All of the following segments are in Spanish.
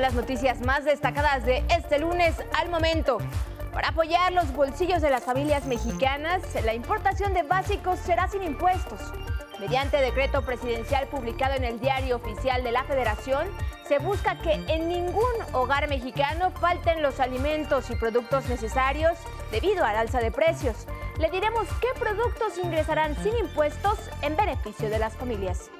las noticias más destacadas de este lunes al momento. Para apoyar los bolsillos de las familias mexicanas, la importación de básicos será sin impuestos. Mediante decreto presidencial publicado en el Diario Oficial de la Federación, se busca que en ningún hogar mexicano falten los alimentos y productos necesarios debido al alza de precios. Le diremos qué productos ingresarán sin impuestos en beneficio de las familias.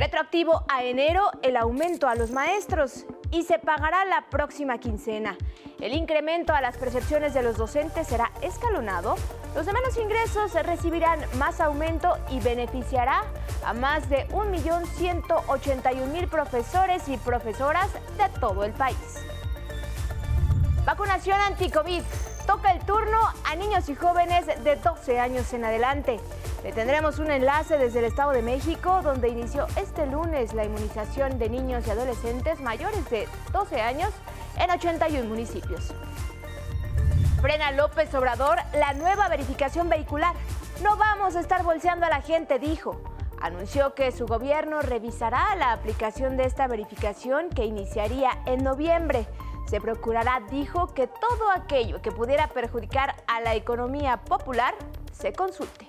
Retroactivo a enero el aumento a los maestros y se pagará la próxima quincena. El incremento a las percepciones de los docentes será escalonado. Los de menos ingresos recibirán más aumento y beneficiará a más de 1.181.000 profesores y profesoras de todo el país. Vacunación anti-COVID. Toca el turno a niños y jóvenes de 12 años en adelante. Le tendremos un enlace desde el Estado de México, donde inició este lunes la inmunización de niños y adolescentes mayores de 12 años en 81 municipios. Frena López Obrador la nueva verificación vehicular. No vamos a estar bolseando a la gente, dijo. Anunció que su gobierno revisará la aplicación de esta verificación que iniciaría en noviembre. Se procurará, dijo, que todo aquello que pudiera perjudicar a la economía popular se consulte.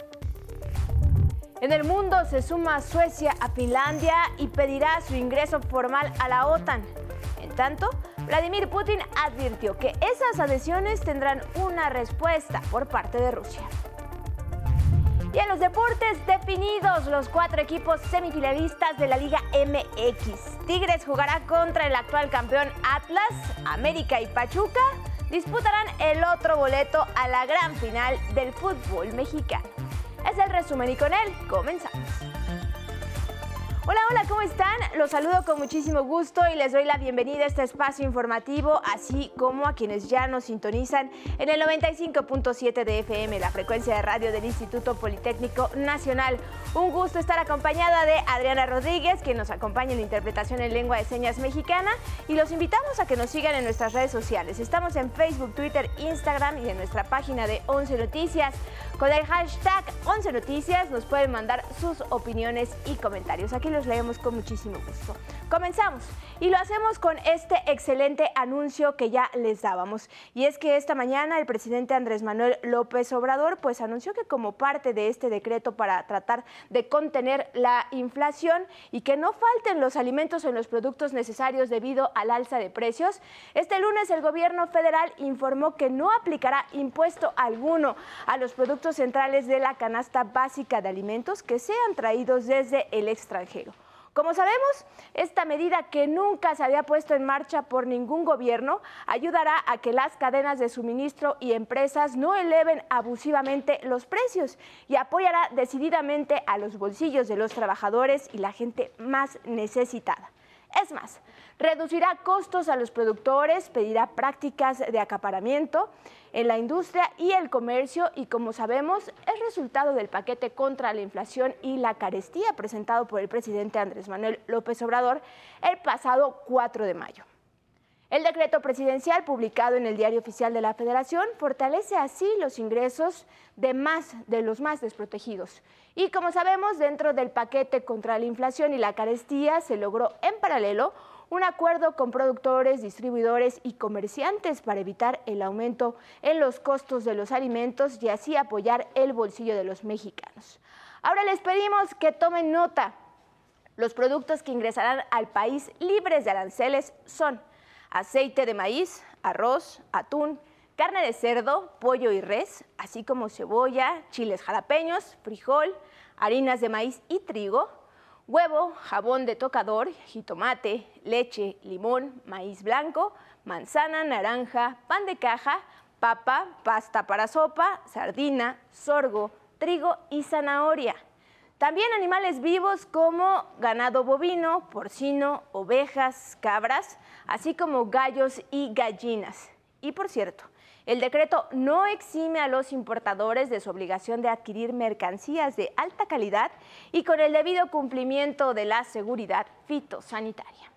En el mundo se suma Suecia a Finlandia y pedirá su ingreso formal a la OTAN. En tanto, Vladimir Putin advirtió que esas adhesiones tendrán una respuesta por parte de Rusia. Y en los deportes definidos, los cuatro equipos semifinalistas de la Liga MX. Tigres jugará contra el actual campeón Atlas, América y Pachuca. Disputarán el otro boleto a la gran final del fútbol mexicano. Es el resumen y con él comenzamos. Hola, hola, ¿cómo están? Los saludo con muchísimo gusto y les doy la bienvenida a este espacio informativo, así como a quienes ya nos sintonizan en el 95.7 de FM, la frecuencia de radio del Instituto Politécnico Nacional. Un gusto estar acompañada de Adriana Rodríguez, que nos acompaña en la interpretación en lengua de señas mexicana, y los invitamos a que nos sigan en nuestras redes sociales. Estamos en Facebook, Twitter, Instagram y en nuestra página de 11 Noticias. Con el hashtag 11 Noticias nos pueden mandar sus opiniones y comentarios. Aquí los leemos con muchísimo gusto. Comenzamos y lo hacemos con este excelente anuncio que ya les dábamos. Y es que esta mañana el presidente Andrés Manuel López Obrador pues anunció que como parte de este decreto para tratar de contener la inflación y que no falten los alimentos en los productos necesarios debido al alza de precios, este lunes el gobierno federal informó que no aplicará impuesto alguno a los productos centrales de la canasta básica de alimentos que sean traídos desde el extranjero. Como sabemos, esta medida que nunca se había puesto en marcha por ningún gobierno ayudará a que las cadenas de suministro y empresas no eleven abusivamente los precios y apoyará decididamente a los bolsillos de los trabajadores y la gente más necesitada. Es más, reducirá costos a los productores, pedirá prácticas de acaparamiento en la industria y el comercio y como sabemos es resultado del paquete contra la inflación y la carestía presentado por el presidente Andrés Manuel López Obrador el pasado 4 de mayo. El decreto presidencial publicado en el Diario Oficial de la Federación fortalece así los ingresos de más de los más desprotegidos. Y como sabemos, dentro del paquete contra la inflación y la carestía se logró en paralelo un acuerdo con productores, distribuidores y comerciantes para evitar el aumento en los costos de los alimentos y así apoyar el bolsillo de los mexicanos. Ahora les pedimos que tomen nota. Los productos que ingresarán al país libres de aranceles son aceite de maíz, arroz, atún, carne de cerdo, pollo y res, así como cebolla, chiles jalapeños, frijol, harinas de maíz y trigo, huevo, jabón de tocador, jitomate, leche, limón, maíz blanco, manzana, naranja, pan de caja, papa, pasta para sopa, sardina, sorgo, trigo y zanahoria. También animales vivos como ganado bovino, porcino, ovejas, cabras, así como gallos y gallinas. Y por cierto, el decreto no exime a los importadores de su obligación de adquirir mercancías de alta calidad y con el debido cumplimiento de la seguridad fitosanitaria.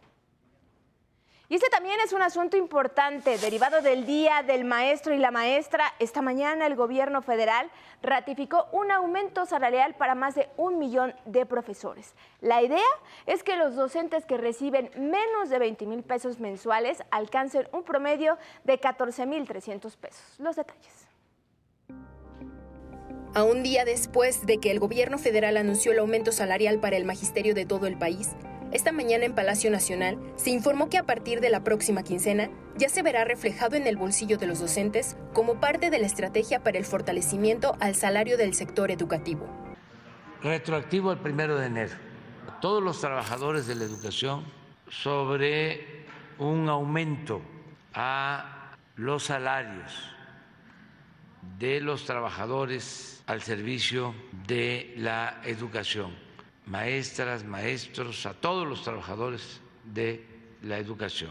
Y este también es un asunto importante, derivado del Día del Maestro y la Maestra. Esta mañana el gobierno federal ratificó un aumento salarial para más de un millón de profesores. La idea es que los docentes que reciben menos de 20 mil pesos mensuales alcancen un promedio de 14 mil 300 pesos. Los detalles. A un día después de que el gobierno federal anunció el aumento salarial para el magisterio de todo el país, esta mañana en Palacio Nacional se informó que a partir de la próxima quincena ya se verá reflejado en el bolsillo de los docentes como parte de la estrategia para el fortalecimiento al salario del sector educativo. Retroactivo el primero de enero. Todos los trabajadores de la educación sobre un aumento a los salarios de los trabajadores al servicio de la educación maestras, maestros, a todos los trabajadores de la educación.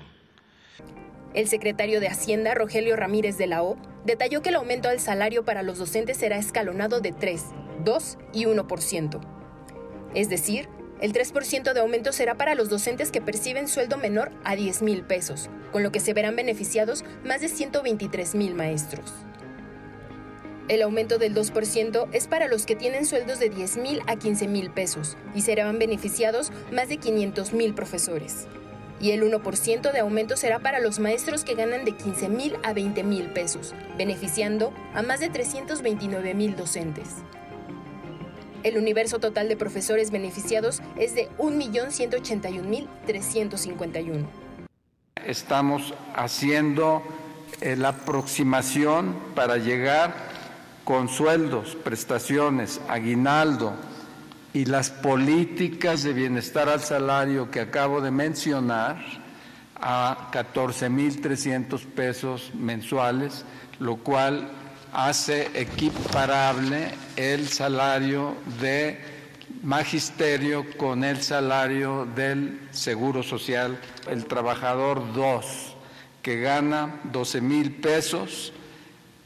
El secretario de Hacienda, Rogelio Ramírez de la O, detalló que el aumento al salario para los docentes será escalonado de 3, 2 y 1%. Es decir, el 3% de aumento será para los docentes que perciben sueldo menor a 10 mil pesos, con lo que se verán beneficiados más de 123 mil maestros. El aumento del 2% es para los que tienen sueldos de 10 mil a 15 mil pesos y serán beneficiados más de 500 mil profesores. Y el 1% de aumento será para los maestros que ganan de 15 mil a 20 mil pesos, beneficiando a más de 329 mil docentes. El universo total de profesores beneficiados es de 1.181.351. Estamos haciendo eh, la aproximación para llegar con sueldos, prestaciones, aguinaldo y las políticas de bienestar al salario que acabo de mencionar a 14.300 pesos mensuales, lo cual hace equiparable el salario de magisterio con el salario del Seguro Social. El trabajador 2, que gana 12 mil pesos,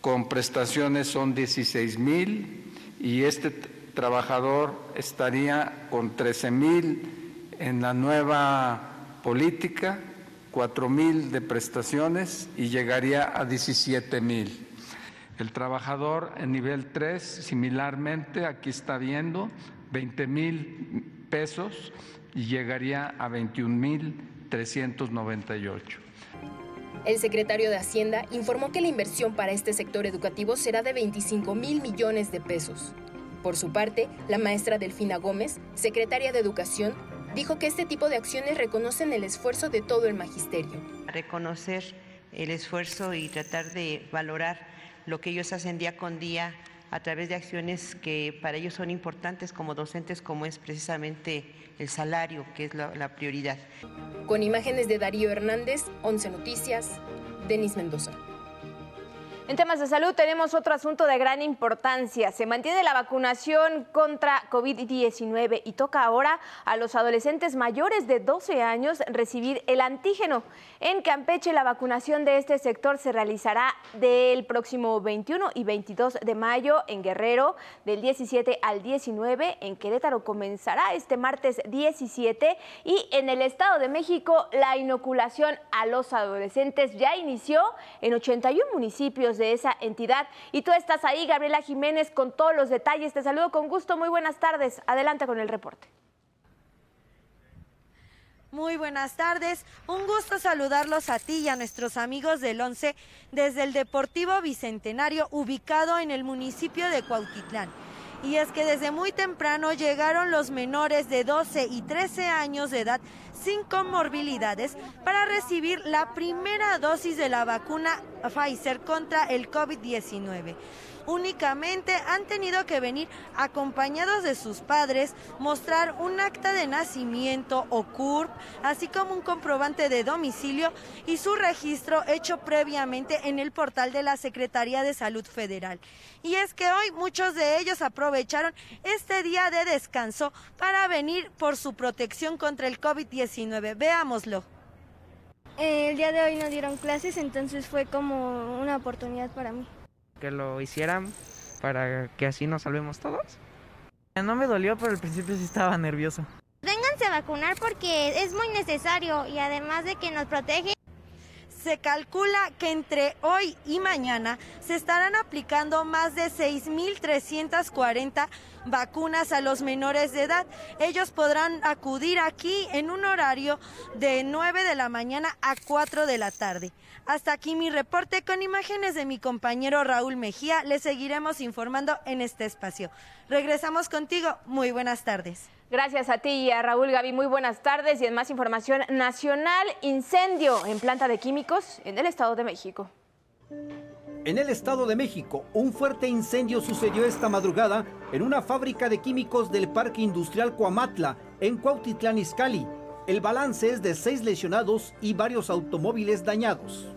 con prestaciones son 16 mil y este trabajador estaría con 13 mil en la nueva política, 4 mil de prestaciones y llegaría a 17 mil. El trabajador en nivel 3, similarmente, aquí está viendo, 20 mil pesos y llegaría a 21 mil 398. El secretario de Hacienda informó que la inversión para este sector educativo será de 25 mil millones de pesos. Por su parte, la maestra Delfina Gómez, secretaria de Educación, dijo que este tipo de acciones reconocen el esfuerzo de todo el magisterio. Reconocer el esfuerzo y tratar de valorar lo que ellos hacen día con día a través de acciones que para ellos son importantes como docentes, como es precisamente el salario, que es la, prioridad. Con imágenes de Darío Hernández, 11 Noticias, Denis Mendoza. En temas de salud tenemos otro asunto de gran importancia. Se mantiene la vacunación contra COVID-19 y toca ahora a los adolescentes mayores de 12 años recibir el antígeno. En Campeche la vacunación de este sector se realizará del próximo 21 y 22 de mayo en Guerrero, del 17 al 19 en Querétaro comenzará este martes 17 y en el Estado de México la inoculación a los adolescentes ya inició en 81 municipios de esa entidad. Y tú estás ahí, Gabriela Jiménez, con todos los detalles. Te saludo con gusto. Muy buenas tardes. Adelante con el reporte. Muy buenas tardes, un gusto saludarlos a ti y a nuestros amigos del 11 desde el Deportivo Bicentenario ubicado en el municipio de Cuautitlán. Y es que desde muy temprano llegaron los menores de 12 y 13 años de edad sin comorbilidades para recibir la primera dosis de la vacuna Pfizer contra el COVID-19 únicamente han tenido que venir acompañados de sus padres, mostrar un acta de nacimiento o CURP, así como un comprobante de domicilio y su registro hecho previamente en el portal de la Secretaría de Salud Federal. Y es que hoy muchos de ellos aprovecharon este día de descanso para venir por su protección contra el COVID-19. Veámoslo. El día de hoy no dieron clases, entonces fue como una oportunidad para mí que lo hicieran para que así nos salvemos todos. No me dolió, pero al principio sí estaba nervioso. Vénganse a vacunar porque es muy necesario y además de que nos protege, Se calcula que entre hoy y mañana se estarán aplicando más de 6.340 vacunas a los menores de edad. Ellos podrán acudir aquí en un horario de 9 de la mañana a 4 de la tarde. Hasta aquí mi reporte con imágenes de mi compañero Raúl Mejía. Les seguiremos informando en este espacio. Regresamos contigo. Muy buenas tardes. Gracias a ti y a Raúl Gaby. Muy buenas tardes y en más información nacional, incendio en planta de químicos en el Estado de México. En el Estado de México, un fuerte incendio sucedió esta madrugada en una fábrica de químicos del Parque Industrial Coamatla, en Cuautitlán Izcalli. El balance es de seis lesionados y varios automóviles dañados.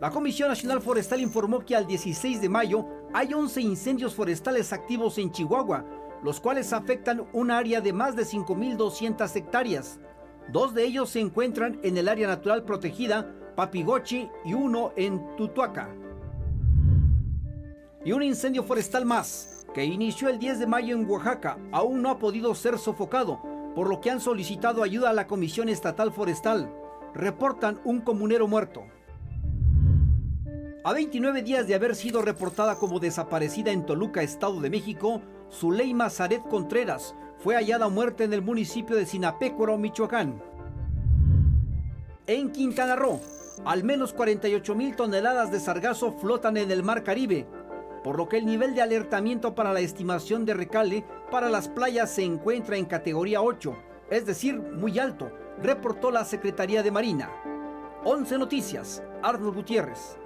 La Comisión Nacional Forestal informó que al 16 de mayo hay 11 incendios forestales activos en Chihuahua, los cuales afectan un área de más de 5.200 hectáreas. Dos de ellos se encuentran en el área natural protegida Papigochi y uno en Tutuaca. Y un incendio forestal más, que inició el 10 de mayo en Oaxaca, aún no ha podido ser sofocado, por lo que han solicitado ayuda a la Comisión Estatal Forestal. Reportan un comunero muerto. A 29 días de haber sido reportada como desaparecida en Toluca, Estado de México, Zuleima Zaret Contreras fue hallada muerta en el municipio de Sinapécuaro, Michoacán. En Quintana Roo, al menos 48 mil toneladas de sargazo flotan en el Mar Caribe, por lo que el nivel de alertamiento para la estimación de recale para las playas se encuentra en categoría 8, es decir, muy alto, reportó la Secretaría de Marina. 11 Noticias, Arnold Gutiérrez.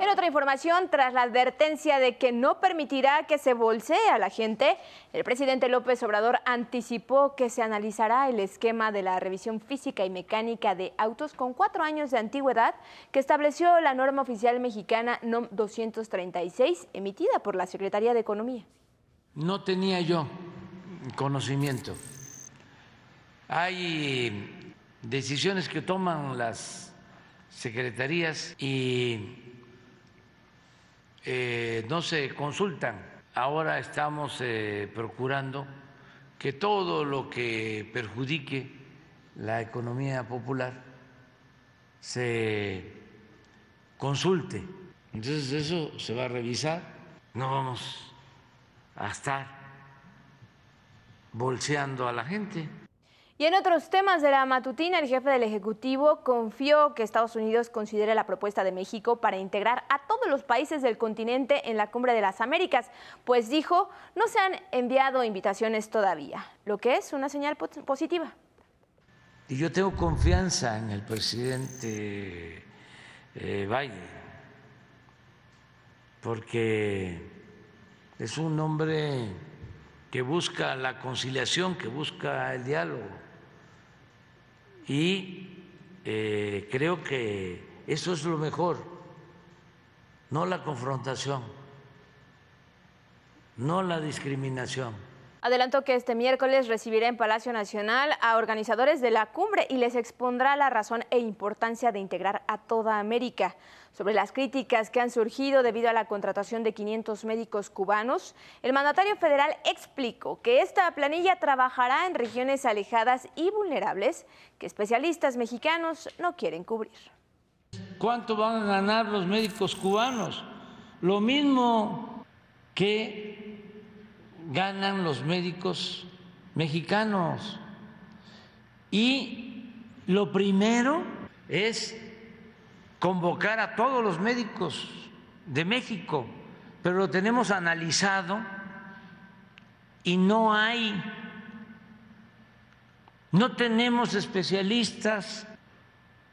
En otra información, tras la advertencia de que no permitirá que se bolsee a la gente, el presidente López Obrador anticipó que se analizará el esquema de la revisión física y mecánica de autos con cuatro años de antigüedad que estableció la norma oficial mexicana NOM 236 emitida por la Secretaría de Economía. No tenía yo conocimiento. Hay decisiones que toman las secretarías y eh, no se consultan. Ahora estamos eh, procurando que todo lo que perjudique la economía popular se consulte. Entonces eso se va a revisar. No vamos a estar bolseando a la gente. Y en otros temas de la matutina, el jefe del Ejecutivo confió que Estados Unidos considere la propuesta de México para integrar a todos los países del continente en la Cumbre de las Américas, pues dijo, no se han enviado invitaciones todavía, lo que es una señal positiva. Y yo tengo confianza en el presidente eh, Biden, porque es un hombre que busca la conciliación, que busca el diálogo y eh, creo que eso es lo mejor, no la confrontación, no la discriminación. Adelantó que este miércoles recibirá en Palacio Nacional a organizadores de la cumbre y les expondrá la razón e importancia de integrar a toda América. Sobre las críticas que han surgido debido a la contratación de 500 médicos cubanos, el mandatario federal explicó que esta planilla trabajará en regiones alejadas y vulnerables que especialistas mexicanos no quieren cubrir. ¿Cuánto van a ganar los médicos cubanos? Lo mismo que ganan los médicos mexicanos. Y lo primero es convocar a todos los médicos de México, pero lo tenemos analizado y no hay, no tenemos especialistas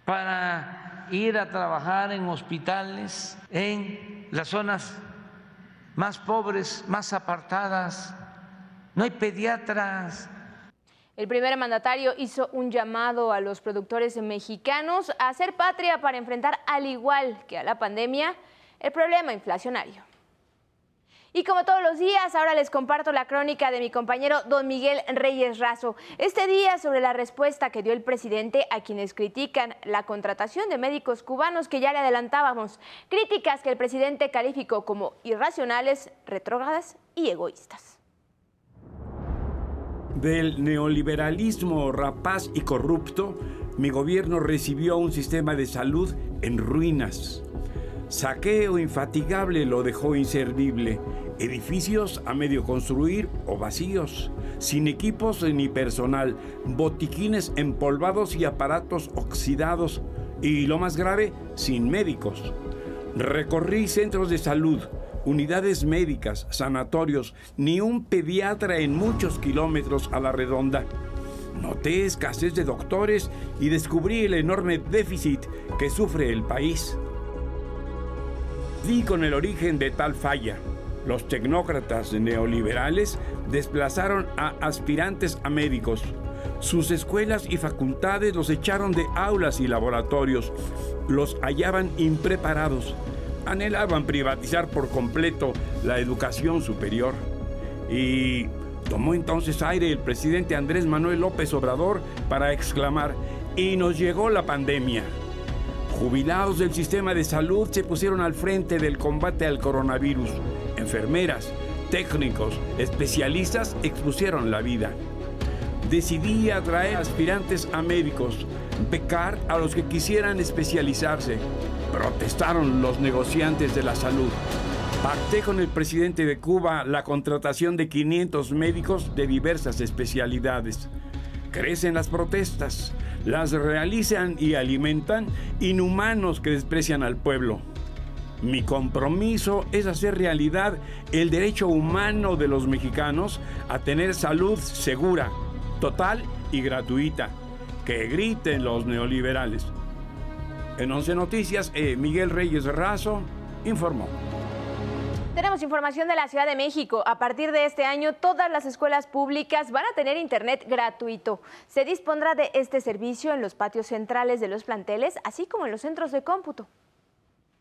para ir a trabajar en hospitales en las zonas más pobres, más apartadas, no hay pediatras. El primer mandatario hizo un llamado a los productores mexicanos a hacer patria para enfrentar, al igual que a la pandemia, el problema inflacionario. Y como todos los días, ahora les comparto la crónica de mi compañero don Miguel Reyes Razo. Este día sobre la respuesta que dio el presidente a quienes critican la contratación de médicos cubanos que ya le adelantábamos. Críticas que el presidente calificó como irracionales, retrógradas y egoístas. Del neoliberalismo rapaz y corrupto, mi gobierno recibió un sistema de salud en ruinas. Saqueo infatigable lo dejó inservible. Edificios a medio construir o vacíos, sin equipos ni personal, botiquines empolvados y aparatos oxidados. Y lo más grave, sin médicos. Recorrí centros de salud, unidades médicas, sanatorios, ni un pediatra en muchos kilómetros a la redonda. Noté escasez de doctores y descubrí el enorme déficit que sufre el país. Di con el origen de tal falla. Los tecnócratas neoliberales desplazaron a aspirantes a médicos. Sus escuelas y facultades los echaron de aulas y laboratorios. Los hallaban impreparados anhelaban privatizar por completo la educación superior. Y tomó entonces aire el presidente Andrés Manuel López Obrador para exclamar, y nos llegó la pandemia. Jubilados del sistema de salud se pusieron al frente del combate al coronavirus. Enfermeras, técnicos, especialistas expusieron la vida. Decidí atraer aspirantes a médicos, becar a los que quisieran especializarse, Protestaron los negociantes de la salud. Pacté con el presidente de Cuba la contratación de 500 médicos de diversas especialidades. Crecen las protestas, las realizan y alimentan inhumanos que desprecian al pueblo. Mi compromiso es hacer realidad el derecho humano de los mexicanos a tener salud segura, total y gratuita. Que griten los neoliberales. En 11 Noticias, eh, Miguel Reyes Razo informó. Tenemos información de la Ciudad de México. A partir de este año, todas las escuelas públicas van a tener Internet gratuito. Se dispondrá de este servicio en los patios centrales de los planteles, así como en los centros de cómputo.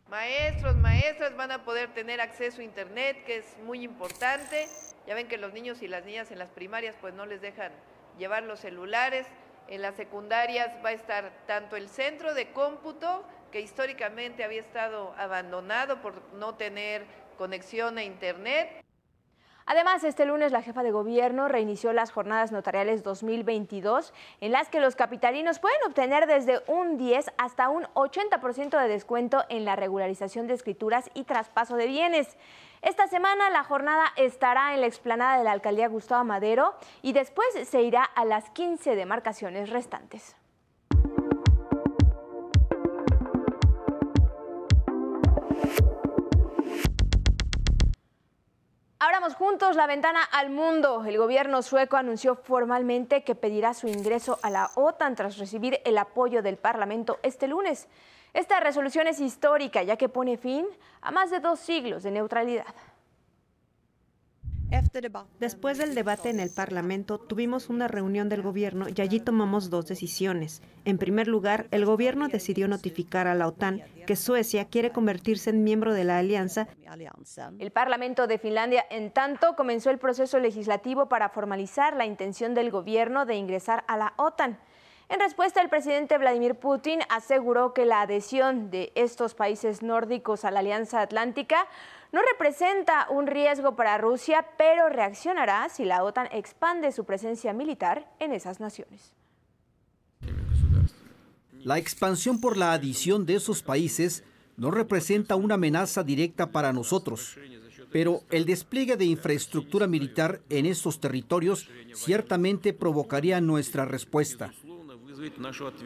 Maestros, maestras van a poder tener acceso a Internet, que es muy importante. Ya ven que los niños y las niñas en las primarias pues no les dejan llevar los celulares. En las secundarias va a estar tanto el centro de cómputo, que históricamente había estado abandonado por no tener conexión a Internet. Además, este lunes la jefa de gobierno reinició las jornadas notariales 2022, en las que los capitalinos pueden obtener desde un 10 hasta un 80% de descuento en la regularización de escrituras y traspaso de bienes. Esta semana la jornada estará en la explanada de la alcaldía Gustavo Madero y después se irá a las 15 demarcaciones restantes. Juntos la ventana al mundo. El gobierno sueco anunció formalmente que pedirá su ingreso a la OTAN tras recibir el apoyo del Parlamento este lunes. Esta resolución es histórica ya que pone fin a más de dos siglos de neutralidad. Después del debate en el Parlamento, tuvimos una reunión del gobierno y allí tomamos dos decisiones. En primer lugar, el gobierno decidió notificar a la OTAN que Suecia quiere convertirse en miembro de la alianza. El Parlamento de Finlandia, en tanto, comenzó el proceso legislativo para formalizar la intención del gobierno de ingresar a la OTAN. En respuesta, el presidente Vladimir Putin aseguró que la adhesión de estos países nórdicos a la Alianza Atlántica no representa un riesgo para Rusia, pero reaccionará si la OTAN expande su presencia militar en esas naciones. La expansión por la adición de esos países no representa una amenaza directa para nosotros, pero el despliegue de infraestructura militar en estos territorios ciertamente provocaría nuestra respuesta.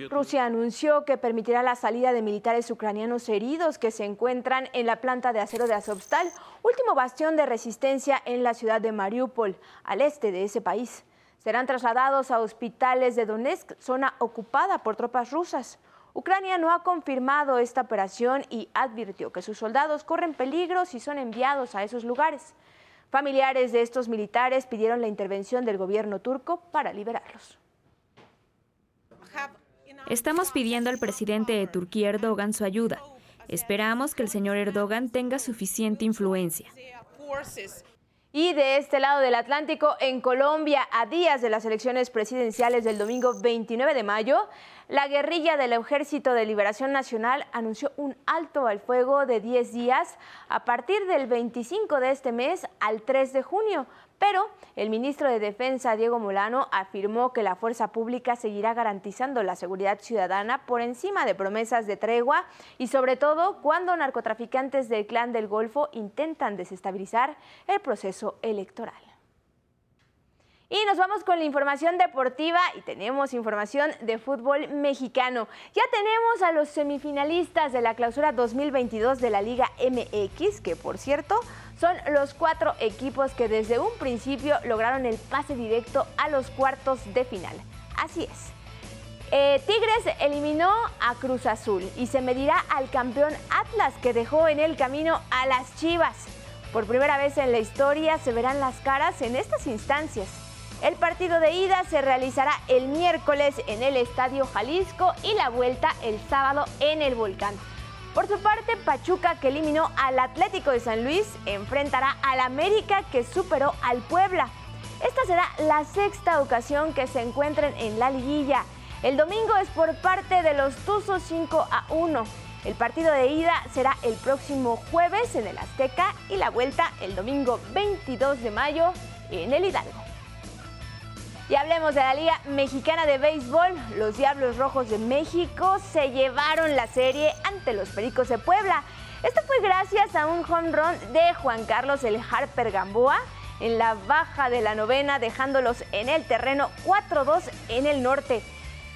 Rusia anunció que permitirá la salida de militares ucranianos heridos que se encuentran en la planta de acero de Azovstal, último bastión de resistencia en la ciudad de Mariupol, al este de ese país. Serán trasladados a hospitales de Donetsk, zona ocupada por tropas rusas. Ucrania no ha confirmado esta operación y advirtió que sus soldados corren peligro si son enviados a esos lugares. Familiares de estos militares pidieron la intervención del gobierno turco para liberarlos. Estamos pidiendo al presidente de Turquía Erdogan su ayuda. Esperamos que el señor Erdogan tenga suficiente influencia. Y de este lado del Atlántico, en Colombia, a días de las elecciones presidenciales del domingo 29 de mayo, la guerrilla del Ejército de Liberación Nacional anunció un alto al fuego de 10 días a partir del 25 de este mes al 3 de junio. Pero el ministro de Defensa, Diego Molano, afirmó que la fuerza pública seguirá garantizando la seguridad ciudadana por encima de promesas de tregua y sobre todo cuando narcotraficantes del Clan del Golfo intentan desestabilizar el proceso electoral. Y nos vamos con la información deportiva y tenemos información de fútbol mexicano. Ya tenemos a los semifinalistas de la clausura 2022 de la Liga MX, que por cierto son los cuatro equipos que desde un principio lograron el pase directo a los cuartos de final. Así es. Eh, Tigres eliminó a Cruz Azul y se medirá al campeón Atlas que dejó en el camino a las Chivas. Por primera vez en la historia se verán las caras en estas instancias. El partido de ida se realizará el miércoles en el Estadio Jalisco y la vuelta el sábado en el Volcán. Por su parte, Pachuca, que eliminó al Atlético de San Luis, enfrentará al América, que superó al Puebla. Esta será la sexta ocasión que se encuentren en la liguilla. El domingo es por parte de los Tuzos 5 a 1. El partido de ida será el próximo jueves en el Azteca y la vuelta el domingo 22 de mayo en el Hidalgo. Y hablemos de la Liga Mexicana de Béisbol. Los Diablos Rojos de México se llevaron la serie ante los Pericos de Puebla. Esto fue gracias a un home run de Juan Carlos El Harper Gamboa en la baja de la novena, dejándolos en el terreno 4-2 en el norte.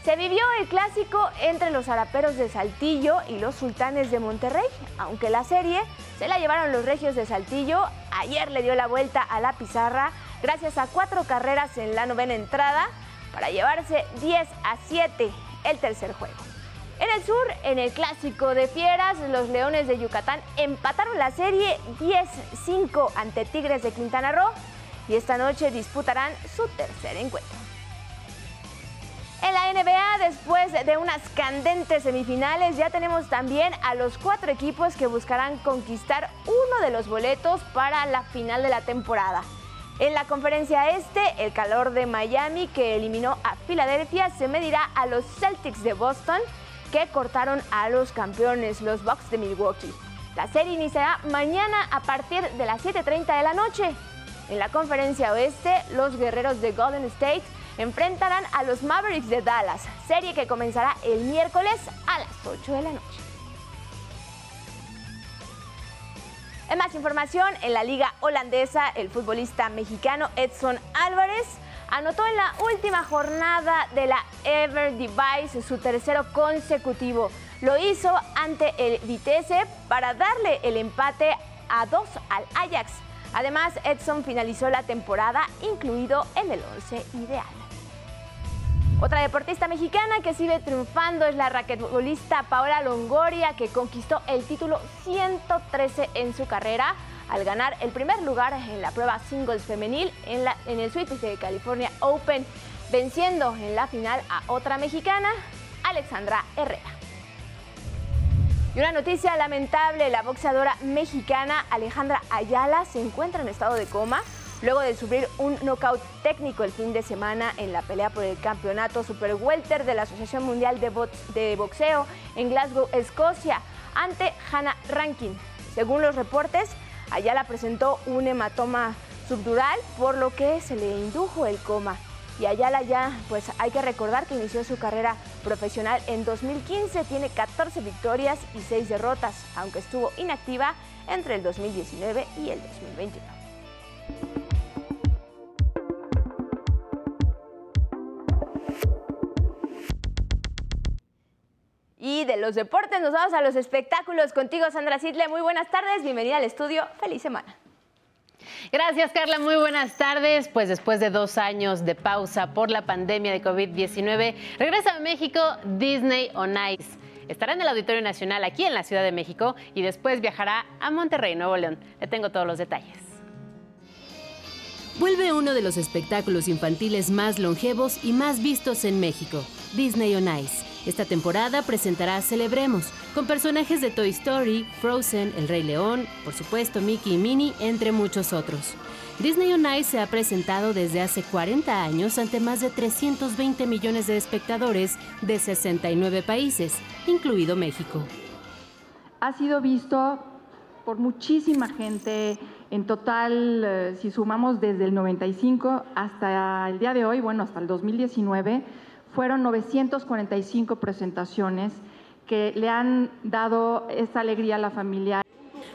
Se vivió el clásico entre los Araperos de Saltillo y los Sultanes de Monterrey, aunque la serie se la llevaron los Regios de Saltillo. Ayer le dio la vuelta a la pizarra gracias a cuatro carreras en la novena entrada para llevarse 10 a 7 el tercer juego. En el sur, en el clásico de Fieras, los Leones de Yucatán empataron la serie 10-5 ante Tigres de Quintana Roo y esta noche disputarán su tercer encuentro. En la NBA, después de unas candentes semifinales, ya tenemos también a los cuatro equipos que buscarán conquistar uno de los boletos para la final de la temporada. En la conferencia este, el calor de Miami, que eliminó a Filadelfia, se medirá a los Celtics de Boston, que cortaron a los campeones, los Bucks de Milwaukee. La serie iniciará mañana a partir de las 7.30 de la noche. En la conferencia oeste, los guerreros de Golden State enfrentarán a los Mavericks de Dallas, serie que comenzará el miércoles a las 8 de la noche. En más información, en la liga holandesa, el futbolista mexicano Edson Álvarez anotó en la última jornada de la Ever Device su tercero consecutivo. Lo hizo ante el Vitesse para darle el empate a dos al Ajax. Además, Edson finalizó la temporada incluido en el 11 ideal. Otra deportista mexicana que sigue triunfando es la raquetbolista Paola Longoria, que conquistó el título 113 en su carrera al ganar el primer lugar en la prueba singles femenil en, el Suite de California Open, venciendo en la final a otra mexicana, Alexandra Herrera. Y una noticia lamentable, la boxeadora mexicana Alejandra Ayala se encuentra en estado de coma luego de sufrir un knockout técnico el fin de semana en la pelea por el campeonato Super Welter de la Asociación Mundial de, Boxeo en Glasgow, Escocia, ante Hannah Rankin. Según los reportes, Ayala presentó un hematoma subdural, por lo que se le indujo el coma. Y Ayala ya, pues hay que recordar que inició su carrera profesional en 2015, tiene 14 victorias y 6 derrotas, aunque estuvo inactiva entre el 2019 y el 2021. Y de los deportes nos vamos a los espectáculos. Contigo, Sandra Sidle. Muy buenas tardes. Bienvenida al estudio. Feliz semana. Gracias, Carla. Muy buenas tardes. Pues después de dos años de pausa por la pandemia de COVID-19, regresa a México Disney on Ice. Estará en el Auditorio Nacional aquí en la Ciudad de México y después viajará a Monterrey, Nuevo León. Le tengo todos los detalles. Vuelve uno de los espectáculos infantiles más longevos y más vistos en México, Disney on Ice esta temporada presentará Celebremos, con personajes de Toy Story, Frozen, El Rey León, por supuesto Mickey y Minnie, entre muchos otros. Disney On Ice se ha presentado desde hace 40 años ante más de 320 millones de espectadores de 69 países, incluido México. Ha sido visto por muchísima gente, en total, eh, si sumamos desde el 95 hasta el día de hoy, bueno, hasta el 2019, fueron 945 presentaciones que le han dado esta alegría a la familia.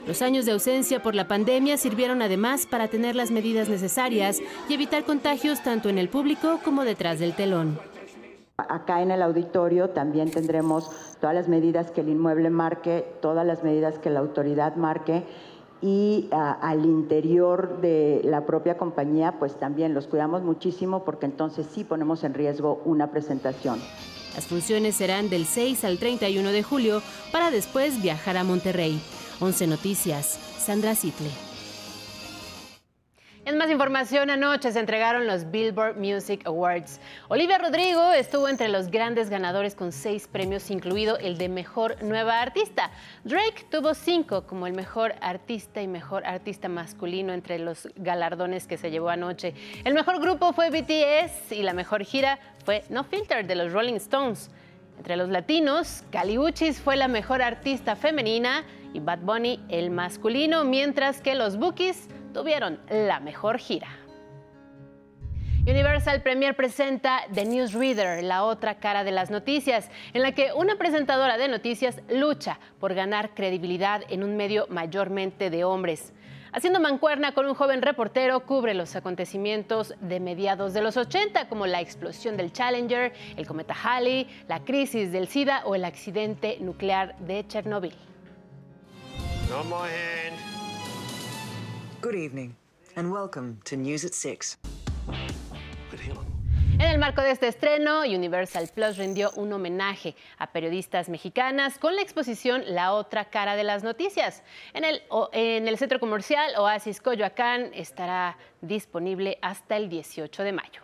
Los años de ausencia por la pandemia sirvieron además para tener las medidas necesarias y evitar contagios tanto en el público como detrás del telón. Acá en el auditorio también tendremos todas las medidas que el inmueble marque, todas las medidas que la autoridad marque y al interior de la propia compañía pues también los cuidamos muchísimo porque entonces sí ponemos en riesgo una presentación. Las funciones serán del 6 al 31 de julio para después viajar a Monterrey. 11 Noticias, Sandra Sitle. En más información, anoche se entregaron los Billboard Music Awards. Olivia Rodrigo estuvo entre los grandes ganadores con seis premios, incluido el de Mejor Nueva Artista. Drake tuvo cinco como el Mejor Artista y Mejor Artista Masculino entre los galardones que se llevó anoche. El mejor grupo fue BTS y la mejor gira fue No Filter de los Rolling Stones. Entre los latinos, Cali Uchis fue la mejor artista femenina y Bad Bunny el masculino, mientras que los Bookies tuvieron la mejor gira. Universal Premier presenta The Newsreader, la otra cara de las noticias, en la que una presentadora de noticias lucha por ganar credibilidad en un medio mayormente de hombres. Haciendo mancuerna con un joven reportero, cubre los acontecimientos de mediados de los 80, como la explosión del Challenger, el cometa Halley, la crisis del SIDA o el accidente nuclear de Chernobyl. Good evening, and welcome to News at 6. En el marco de este estreno, Universal Plus rindió un homenaje a periodistas mexicanas con la exposición La otra cara de las noticias. En el, en el centro comercial Oasis Coyoacán estará disponible hasta el 18 de mayo.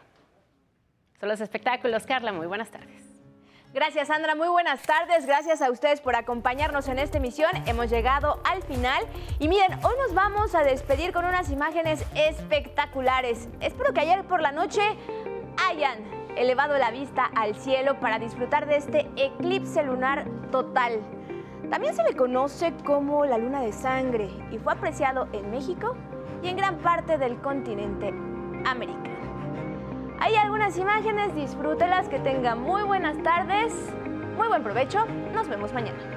Son los espectáculos. Carla, muy buenas tardes. Gracias Sandra, muy buenas tardes. Gracias a ustedes por acompañarnos en esta emisión. Hemos llegado al final y miren, hoy nos vamos a despedir con unas imágenes espectaculares. Espero que ayer por la noche hayan elevado la vista al cielo para disfrutar de este eclipse lunar total. También se le conoce como la luna de sangre y fue apreciado en México y en gran parte del continente americano. Hay algunas imágenes, disfrútelas, que tengan muy buenas tardes, muy buen provecho, nos vemos mañana.